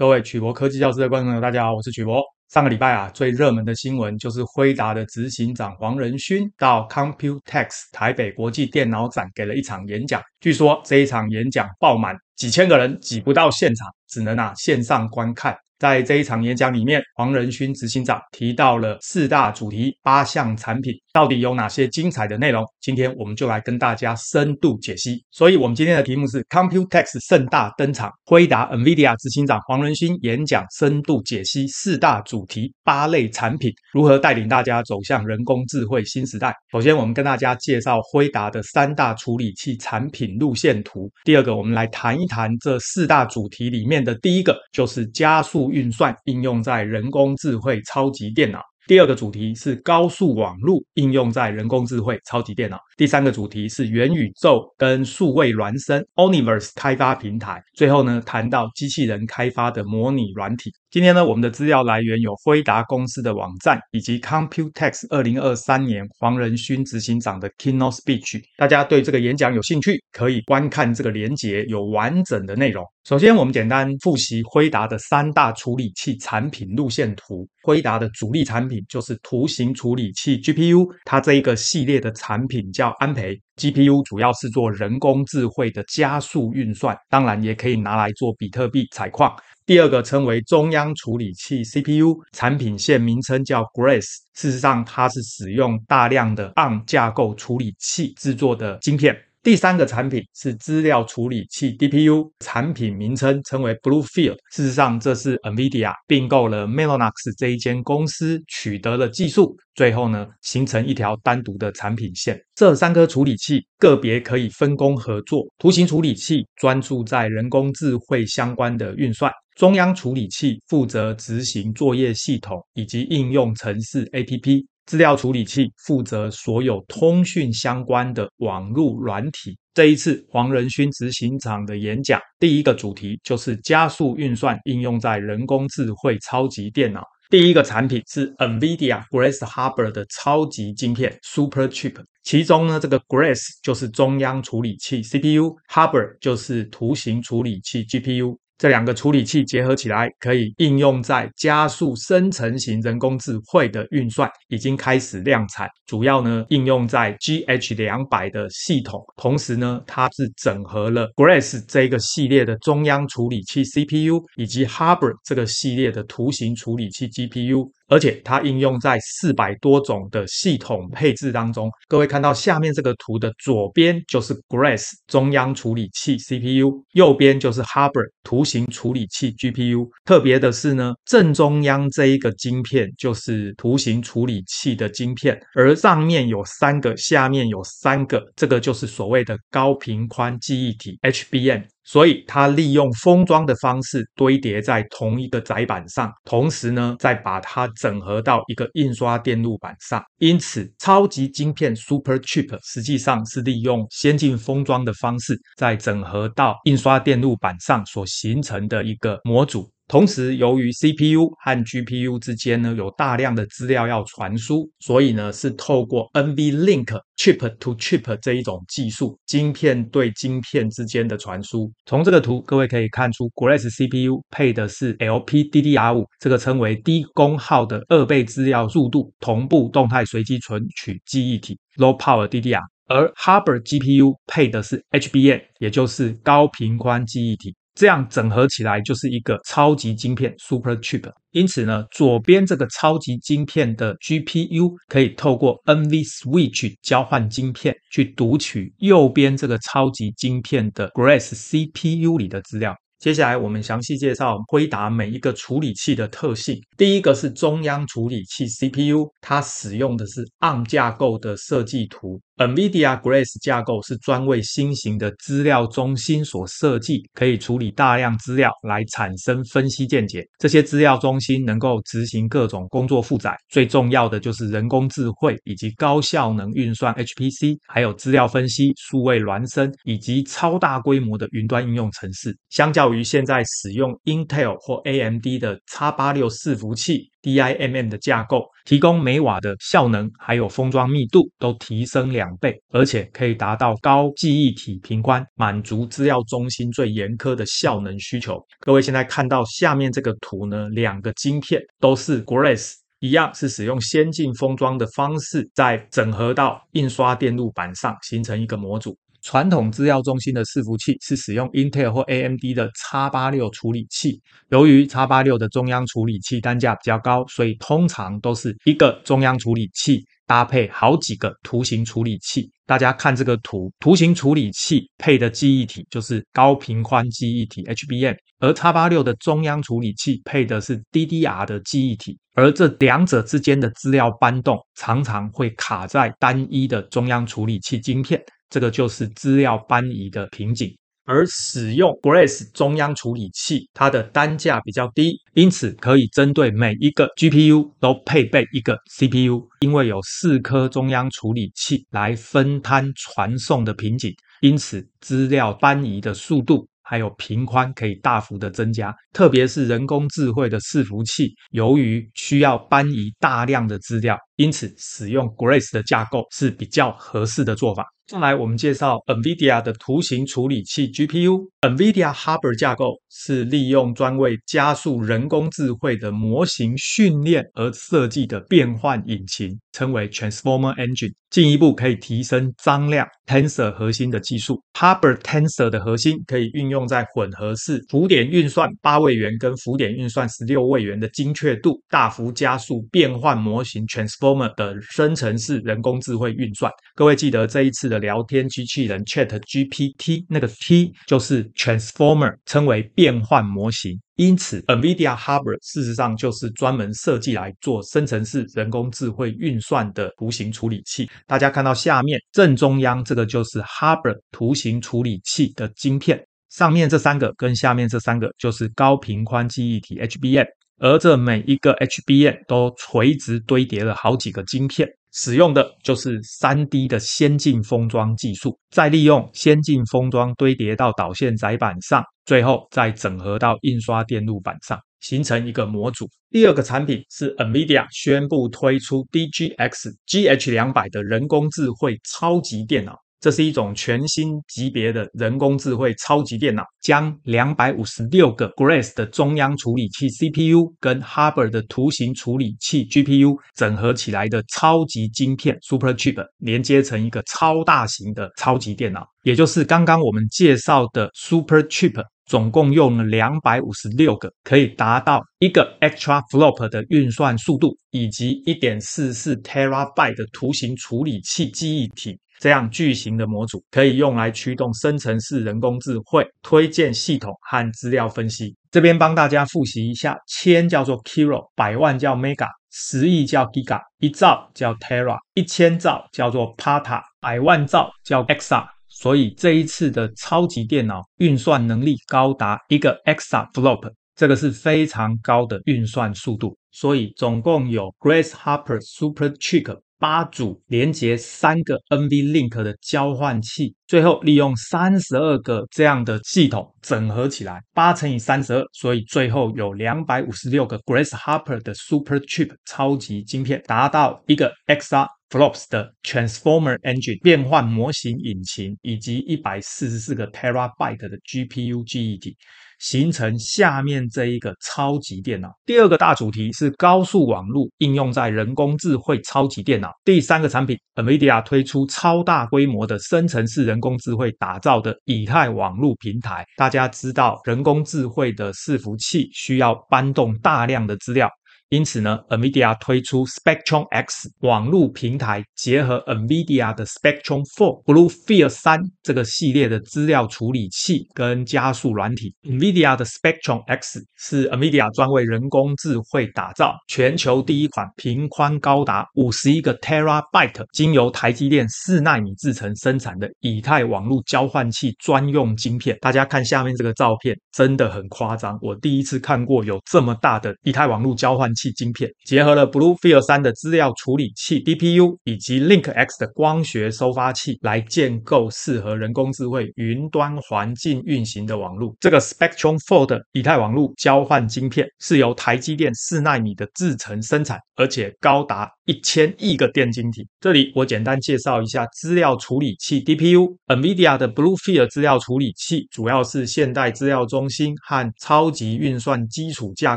各位曲博科技教室的观众朋友，大家好，我是曲博。上个礼拜啊，最热门的新闻就是辉达的执行长黄仁勋到 Computex 台北国际电脑展给了一场演讲。据说这一场演讲爆满，几千个人挤不到现场，只能啊线上观看。在这一场演讲里面，黄仁勋执行长提到了四大主题、八项产品，到底有哪些精彩的内容？今天我们就来跟大家深度解析。所以，我们今天的题目是 Computex 盛大登场，辉达 NVIDIA 执行长黄仁勋演讲深度解析四大主题、八类产品，如何带领大家走向人工智慧新时代？首先，我们跟大家介绍辉达的三大处理器产品路线图。第二个，我们来谈一谈这四大主题里面的第一个，就是加速。运算应用在人工智慧超级电脑。第二个主题是高速网路应用在人工智慧超级电脑。第三个主题是元宇宙跟数位孪生 （Universe 开发平台。最后呢，谈到机器人开发的模拟软体。今天呢，我们的资料来源有辉达公司的网站，以及 Computex 二零二三年黄仁勋执行长的 Keynote Speech。大家对这个演讲有兴趣，可以观看这个连结，有完整的内容。首先，我们简单复习辉达的三大处理器产品路线图。辉达的主力产品就是图形处理器 GPU，它这一个系列的产品叫安培 GPU，主要是做人工智慧的加速运算，当然也可以拿来做比特币采矿。第二个称为中央处理器 CPU，产品线名称叫 Grace。事实上，它是使用大量的 ARM 架构处理器制作的晶片。第三个产品是资料处理器 DPU，产品名称称为 Bluefield。事实上，这是 NVIDIA 并购了 Mellanox 这一间公司取得了技术，最后呢，形成一条单独的产品线。这三颗处理器个别可以分工合作。图形处理器专注在人工智慧相关的运算，中央处理器负责执行作业系统以及应用程式 APP。资料处理器负责所有通讯相关的网络软体。这一次黄仁勋执行长的演讲，第一个主题就是加速运算应用在人工智慧超级电脑。第一个产品是 NVIDIA Grace Harbor 的超级晶片 Super Chip，其中呢，这个 Grace 就是中央处理器 CPU，Harbor 就是图形处理器 GPU。这两个处理器结合起来，可以应用在加速生成型人工智慧的运算，已经开始量产。主要呢，应用在 GH 两百的系统，同时呢，它是整合了 Grace 这个系列的中央处理器 CPU，以及 Harbor 这个系列的图形处理器 GPU。而且它应用在四百多种的系统配置当中。各位看到下面这个图的左边就是 Grace 中央处理器 CPU，右边就是 Hopper 图形处理器 GPU。特别的是呢，正中央这一个晶片就是图形处理器的晶片，而上面有三个，下面有三个，这个就是所谓的高频宽记忆体 HBM。所以，它利用封装的方式堆叠在同一个载板上，同时呢，再把它整合到一个印刷电路板上。因此，超级晶片 Super Chip 实际上是利用先进封装的方式，再整合到印刷电路板上所形成的一个模组。同时，由于 CPU 和 GPU 之间呢有大量的资料要传输，所以呢是透过 NVLink Chip to Chip 这一种技术，晶片对晶片之间的传输。从这个图，各位可以看出，Grace CPU 配的是 LPDDR5，这个称为低功耗的二倍资料速度同步动态随机存取记忆体 Low Power DDR，而 Hopper GPU 配的是 HBM，也就是高频宽记忆体。这样整合起来就是一个超级晶片 Super Chip。因此呢，左边这个超级晶片的 GPU 可以透过 NVSwitch 交换晶片去读取右边这个超级晶片的 Grace CPU 里的资料。接下来我们详细介绍辉达每一个处理器的特性。第一个是中央处理器 CPU，它使用的是 ARM 架构的设计图。NVIDIA Grace 架构是专为新型的资料中心所设计，可以处理大量资料来产生分析见解。这些资料中心能够执行各种工作负载，最重要的就是人工智慧以及高效能运算 HPC，还有资料分析、数位孪生以及超大规模的云端应用程式。相较于现在使用 Intel 或 AMD 的 X86 伺服器，DIMM 的架构，提供每瓦的效能，还有封装密度都提升两倍，而且可以达到高记忆体频宽，满足资料中心最严苛的效能需求。各位现在看到下面这个图呢，两个晶片都是 Grace，一样是使用先进封装的方式，再整合到印刷电路板上，形成一个模组。传统资料中心的伺服器是使用 Intel 或 AMD 的 X86 处理器，由于 X86 的中央处理器单价比较高，所以通常都是一个中央处理器搭配好几个图形处理器。大家看这个图，图形处理器配的记忆体就是高频宽记忆体 HBM，而 X86 的中央处理器配的是 DDR 的记忆体，而这两者之间的资料搬动常常会卡在单一的中央处理器晶片。这个就是资料搬移的瓶颈，而使用 Grace 中央处理器，它的单价比较低，因此可以针对每一个 GPU 都配备一个 CPU，因为有四颗中央处理器来分摊传送的瓶颈，因此资料搬移的速度还有频宽可以大幅的增加，特别是人工智慧的伺服器，由于需要搬移大量的资料，因此使用 Grace 的架构是比较合适的做法。再来，我们介绍 NVIDIA 的图形处理器 GPU。NVIDIA Hopper 架构是利用专为加速人工智慧的模型训练而设计的变换引擎，称为 Transformer Engine，进一步可以提升张量 Tensor 核心的技术。Hopper Tensor 的核心可以运用在混合式浮点运算八位元跟浮点运算十六位元的精确度，大幅加速变换模型 Transformer former 的生成式人工智慧运算。各位记得这一次的。聊天机器人 ChatGPT 那个 T 就是 Transformer，称为变换模型。因此，NVIDIA Hopper 事实上就是专门设计来做生成式人工智慧运算的图形处理器。大家看到下面正中央这个就是 Hopper 图形处理器的晶片，上面这三个跟下面这三个就是高频宽记忆体 HBM，而这每一个 HBM 都垂直堆叠了好几个晶片。使用的就是 3D 的先进封装技术，再利用先进封装堆叠到导线载板上，最后再整合到印刷电路板上，形成一个模组。第二个产品是 NVIDIA 宣布推出 DGX GH200 的人工智慧超级电脑。这是一种全新级别的人工智慧超级电脑，将两百五十六个 Grace 的中央处理器 CPU 跟 Hopper 的图形处理器 GPU 整合起来的超级晶片 Super Chip，连接成一个超大型的超级电脑，也就是刚刚我们介绍的 Super Chip，总共用了两百五十六个，可以达到一个 extra flop 的运算速度，以及一点四四 Terabyte 的图形处理器记忆体。这样巨型的模组可以用来驱动生成式人工智慧、推荐系统和资料分析。这边帮大家复习一下：千叫做 Kilo，百万叫 Mega，十亿叫 Giga，一兆叫 Terra，一千兆叫做 Peta，百万兆叫 Exa。所以这一次的超级电脑运算能力高达一个 Exaflop，这个是非常高的运算速度。所以总共有 Grace Hopper Super Chip。八组连接三个 NVLink 的交换器，最后利用三十二个这样的系统整合起来，八乘以三十二，所以最后有两百五十六个 Grace Hopper 的 Super Chip 超级晶片，达到一个 XR Flops 的 Transformer Engine 变换模型引擎，以及一百四十四个 Terabyte 的 GPU 记忆体。形成下面这一个超级电脑。第二个大主题是高速网络应用在人工智慧超级电脑。第三个产品，NVIDIA 推出超大规模的生成式人工智慧打造的以太网络平台。大家知道，人工智慧的伺服器需要搬动大量的资料。因此呢，NVIDIA 推出 Spectrum X 网络平台，结合 NVIDIA 的 Spectrum 4、BlueField 3这个系列的资料处理器跟加速软体。NVIDIA 的 Spectrum X 是 NVIDIA 专为人工智慧打造，全球第一款频宽高达五十一个 Terabyte，经由台积电四纳米制程生产的以太网络交换器专用晶片。大家看下面这个照片，真的很夸张。我第一次看过有这么大的以太网络交换器。晶片，结合了 BlueField 三的资料处理器 DPU 以及 LinkX 的光学收发器，来建构适合人工智慧云端环境运行的网络。这个 Spectrum Four 的以太网络交换晶片是由台积电四纳米的制程生产，而且高达一千亿个电晶体。这里我简单介绍一下资料处理器 DPU，NVIDIA 的 BlueField 资料处理器主要是现代资料中心和超级运算基础架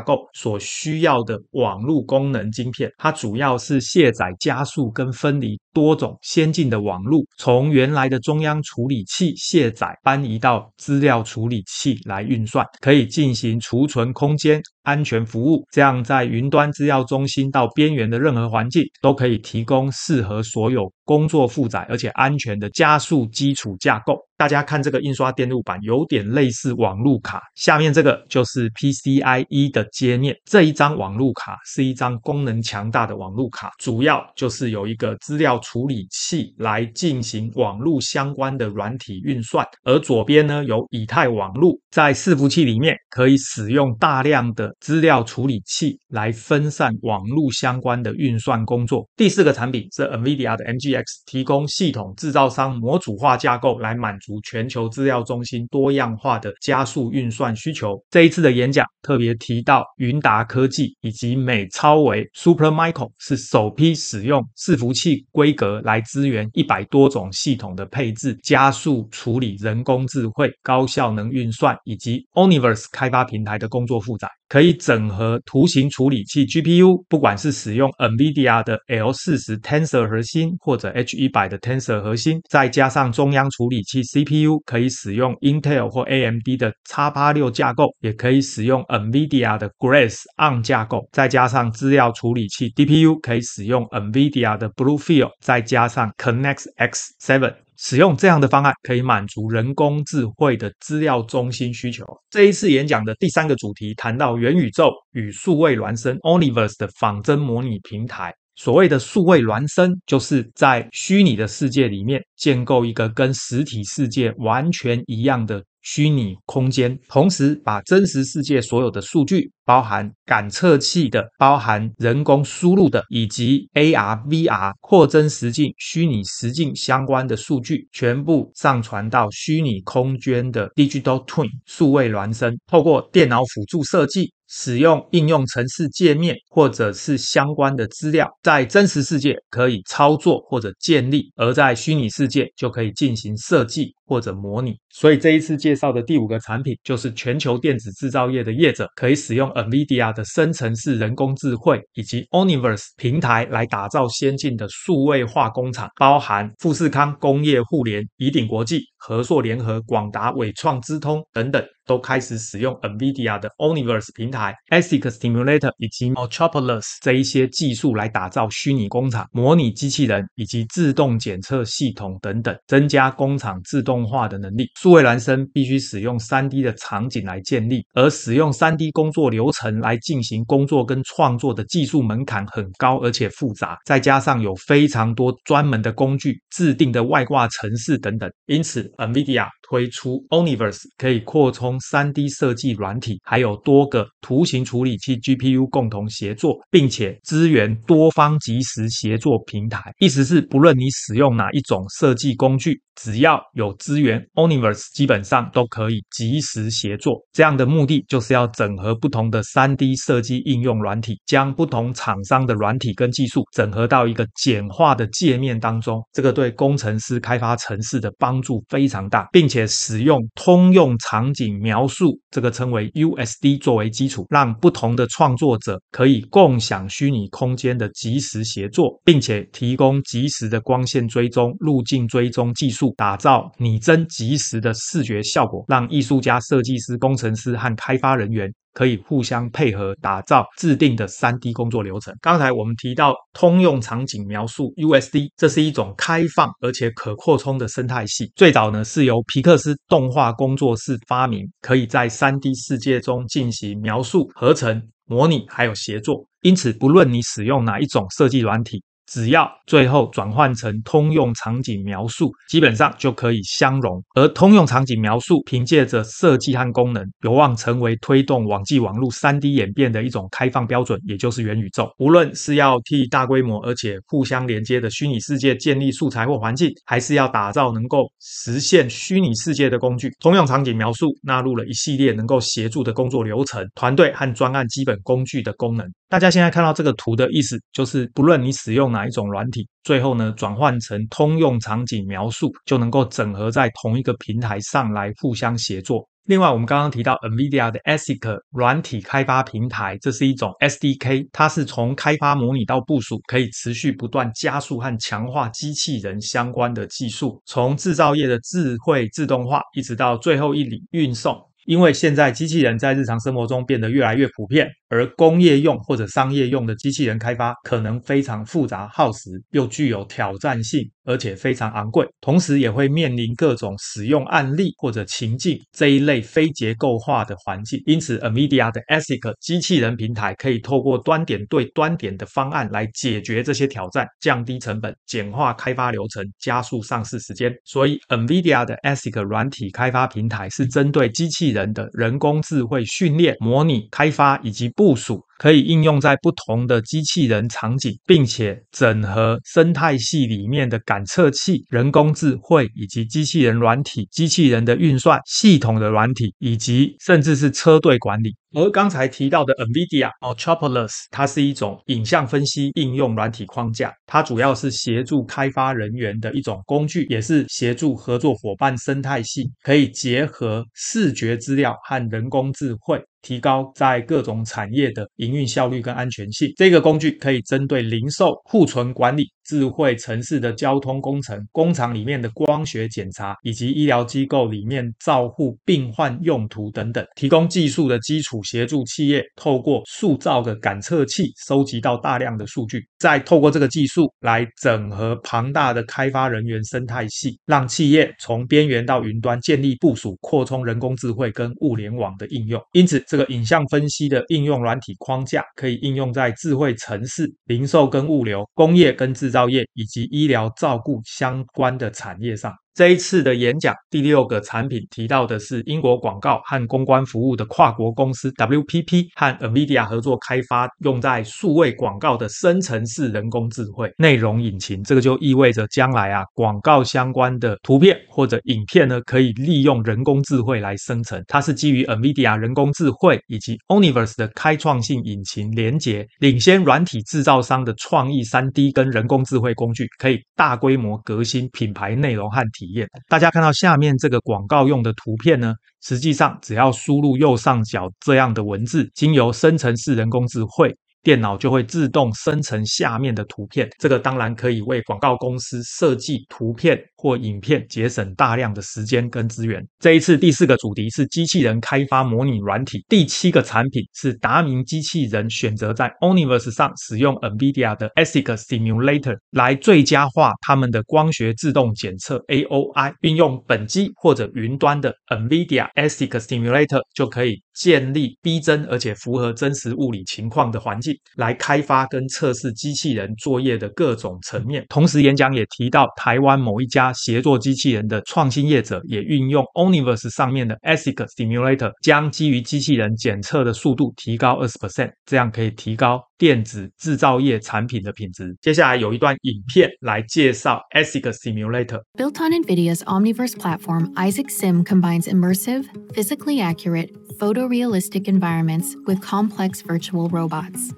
构所需要的网络功能晶片，它主要是卸载、加速跟分离多种先进的网络，从原来的中央处理器卸载搬移到资料处理器来运算，可以进行储存空间。安全服务，这样在云端制药中心到边缘的任何环境，都可以提供适合所有工作负载而且安全的加速基础架构。大家看这个印刷电路板，有点类似网路卡。下面这个就是 PCIe 的接面。这一张网路卡是一张功能强大的网路卡，主要就是有一个资料处理器来进行网路相关的软体运算。而左边呢，有以太网路，在伺服器里面可以使用大量的资料处理器来分散网路相关的运算工作。第四个产品是 NVIDIA 的 MG X 提供系统制造商模组化架构来满足全球资料中心多样化的加速运算需求。这一次的演讲特别提到，云达科技以及美超维 Supermicro 是首批使用伺服器规格来支援一百多种系统的配置、加速处理、人工智慧、高效能运算以及 Omniverse 开发平台的工作负载。可以整合图形处理器 GPU，不管是使用 NVIDIA 的 L40 Tensor 核心或者 H100 的 Tensor 核心，再加上中央处理器 CPU，可以使用 Intel 或 AMD 的 X86 架构，也可以使用 NVIDIA 的 Grace on 架构，再加上资料处理器 DPU，可以使用 NVIDIA 的 BlueField，再加上 ConnectX Seven。使用这样的方案可以满足人工智慧的资料中心需求。这一次演讲的第三个主题谈到元宇宙与数位孪生 Oniverse 的仿真模拟平台。所谓的数位孪生，就是在虚拟的世界里面建构一个跟实体世界完全一样的。虚拟空间，同时把真实世界所有的数据，包含感测器的、包含人工输入的，以及 AR、VR 扩增实境、虚拟实境相关的数据，全部上传到虚拟空间的 Digital Twin 数位孪生，透过电脑辅助设计。使用应用程式界面或者是相关的资料，在真实世界可以操作或者建立，而在虚拟世界就可以进行设计或者模拟。所以这一次介绍的第五个产品，就是全球电子制造业的业者可以使用 NVIDIA 的生成式人工智慧以及 oniverse 平台来打造先进的数位化工厂，包含富士康工业互联、宜鼎国际、和硕联合、广达、纬创、资通等等。都开始使用 NVIDIA 的 o n i v e r s e 平台、ASIC Simulator 以及 Metropolis 这一些技术来打造虚拟工厂、模拟机器人以及自动检测系统等等，增加工厂自动化的能力。数位孪生必须使用 3D 的场景来建立，而使用 3D 工作流程来进行工作跟创作的技术门槛很高而且复杂，再加上有非常多专门的工具、制定的外挂程式等等，因此 NVIDIA 推出 Universe，可以扩充 3D 设计软体，还有多个图形处理器 GPU 共同协作，并且支援多方即时协作平台。意思是，不论你使用哪一种设计工具，只要有资源 Universe，基本上都可以即时协作。这样的目的就是要整合不同的 3D 设计应用软体，将不同厂商的软体跟技术整合到一个简化的界面当中。这个对工程师开发城市的帮助非非常大，并且使用通用场景描述，这个称为 USD 作为基础，让不同的创作者可以共享虚拟空间的即时协作，并且提供即时的光线追踪、路径追踪技术。打造拟真即时的视觉效果，让艺术家、设计师、工程师和开发人员可以互相配合，打造制定的 3D 工作流程。刚才我们提到通用场景描述 USD，这是一种开放而且可扩充的生态系。最早呢是由皮克斯动画工作室发明，可以在 3D 世界中进行描述、合成、模拟还有协作。因此，不论你使用哪一种设计软体。只要最后转换成通用场景描述，基本上就可以相容。而通用场景描述凭借着设计和功能，有望成为推动网际网络 3D 演变的一种开放标准，也就是元宇宙。无论是要替大规模而且互相连接的虚拟世界建立素材或环境，还是要打造能够实现虚拟世界的工具，通用场景描述纳入了一系列能够协助的工作流程、团队和专案基本工具的功能。大家现在看到这个图的意思，就是不论你使用哪一种软体，最后呢转换成通用场景描述，就能够整合在同一个平台上来互相协作。另外，我们刚刚提到 NVIDIA 的 ASIC 软体开发平台，这是一种 SDK，它是从开发模拟到部署，可以持续不断加速和强化机器人相关的技术，从制造业的智慧自动化，一直到最后一里运送。因为现在机器人在日常生活中变得越来越普遍。而工业用或者商业用的机器人开发可能非常复杂耗时，又具有挑战性，而且非常昂贵，同时也会面临各种使用案例或者情境这一类非结构化的环境。因此，NVIDIA 的 ASIC 机器人平台可以透过端点对端点的方案来解决这些挑战，降低成本，简化开发流程，加速上市时间。所以，NVIDIA 的 ASIC 软体开发平台是针对机器人的人工智慧训练、模拟、开发以及部署。可以应用在不同的机器人场景，并且整合生态系里面的感测器、人工智慧以及机器人软体、机器人的运算系统的软体，以及甚至是车队管理。而刚才提到的 NVIDIA Metropolis，它是一种影像分析应用软体框架，它主要是协助开发人员的一种工具，也是协助合作伙伴生态系可以结合视觉资料和人工智慧，提高在各种产业的营运效率跟安全性。这个工具可以针对零售、库存管理、智慧城市的交通工程、工厂里面的光学检查，以及医疗机构里面照护病患用途等等，提供技术的基础。协助企业透过塑造的感测器收集到大量的数据，再透过这个技术来整合庞大的开发人员生态系，让企业从边缘到云端建立部署、扩充人工智慧跟物联网的应用。因此，这个影像分析的应用软体框架可以应用在智慧城市、零售跟物流、工业跟制造业以及医疗照顾相关的产业上。这一次的演讲，第六个产品提到的是英国广告和公关服务的跨国公司 WPP 和 NVIDIA 合作开发用在数位广告的生成式人工智慧内容引擎。这个就意味着将来啊，广告相关的图片或者影片呢，可以利用人工智慧来生成。它是基于 NVIDIA 人工智慧以及 Omniverse 的开创性引擎连接，领先软体制造商的创意 3D 跟人工智慧工具，可以大规模革新品牌内容和体。体验，大家看到下面这个广告用的图片呢，实际上只要输入右上角这样的文字，经由生成式人工智慧。电脑就会自动生成下面的图片，这个当然可以为广告公司设计图片或影片节省大量的时间跟资源。这一次第四个主题是机器人开发模拟软体，第七个产品是达明机器人选择在 Omniverse 上使用 NVIDIA 的 ASIC Simulator 来最佳化他们的光学自动检测 AOI，运用本机或者云端的 NVIDIA ASIC Simulator 就可以建立逼真而且符合真实物理情况的环境。来开发跟测试机器人作业的各种层面。同时，演讲也提到，台湾某一家协作机器人的创新业者也运用 oniverse 上面的 ASIC Simulator，将基于机器人检测的速度提高二十 percent，这样可以提高电子制造业产品的品质。接下来有一段影片来介绍 ASIC Simulator。Built on NVIDIA's Omniverse platform, Isaac Sim combines immersive, physically accurate, photorealistic environments with complex virtual robots.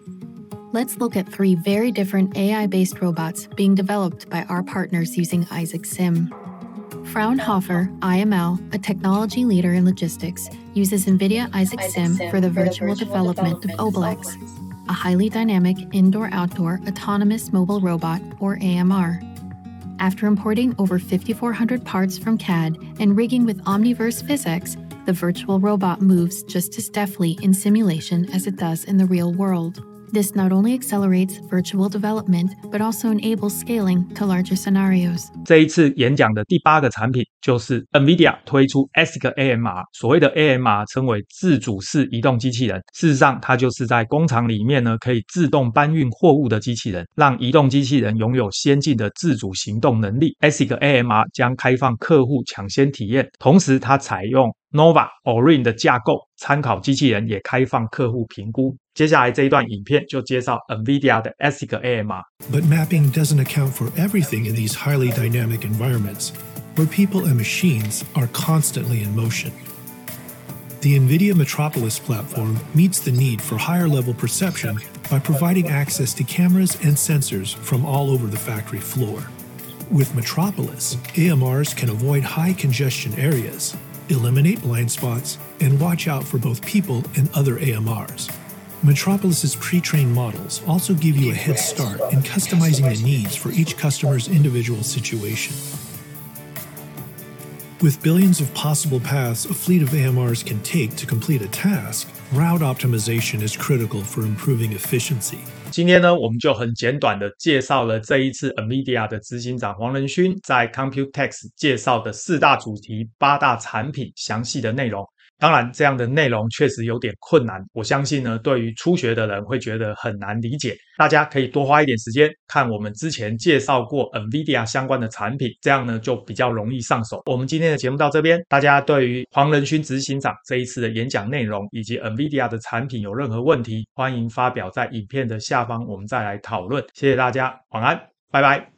Let's look at three very different AI-based robots being developed by our partners using Isaac Sim. Fraunhofer IML, a technology leader in logistics, uses NVIDIA Isaac, Isaac Sim, Sim for the virtual, virtual development, development of Obelix, a highly dynamic indoor-outdoor autonomous mobile robot, or AMR. After importing over 5,400 parts from CAD and rigging with Omniverse physics, the virtual robot moves just as deftly in simulation as it does in the real world. This not only accelerates virtual development, but also enables scaling to larger scenarios. 这一次演讲的第八个产品就是 NVIDIA 推出 ASIC AMR。所谓的 AMR 称为自主式移动机器人，事实上它就是在工厂里面呢可以自动搬运货物的机器人，让移动机器人拥有先进的自主行动能力。ASIC AMR 将开放客户抢先体验，同时它采用 Nova Orin 的架构，参考机器人也开放客户评估。接下来这一段影片就介绍 NVIDIA 的 ASIC AMR。But mapping doesn't account for everything in these highly dynamic environments, where people and machines are constantly in motion. The NVIDIA Metropolis platform meets the need for higher level perception by providing access to cameras and sensors from all over the factory floor. With Metropolis, AMRs can avoid high congestion areas eliminate blind spots, and watch out for both people and other AMRs. Metropolis's pre-trained models also give you a head start in customizing the needs for each customer's individual situation. With billions of possible paths a fleet of AMRs can take to complete a task, route optimization is critical for improving efficiency. 今天呢，我们就很简短的介绍了这一次 Amidia 的执行长黄仁勋在 Computex 介绍的四大主题、八大产品详细的内容。当然，这样的内容确实有点困难，我相信呢，对于初学的人会觉得很难理解。大家可以多花一点时间看我们之前介绍过 NVIDIA 相关的产品，这样呢就比较容易上手。我们今天的节目到这边，大家对于黄仁勋执行长这一次的演讲内容以及 NVIDIA 的产品有任何问题，欢迎发表在影片的下方，我们再来讨论。谢谢大家，晚安，拜拜。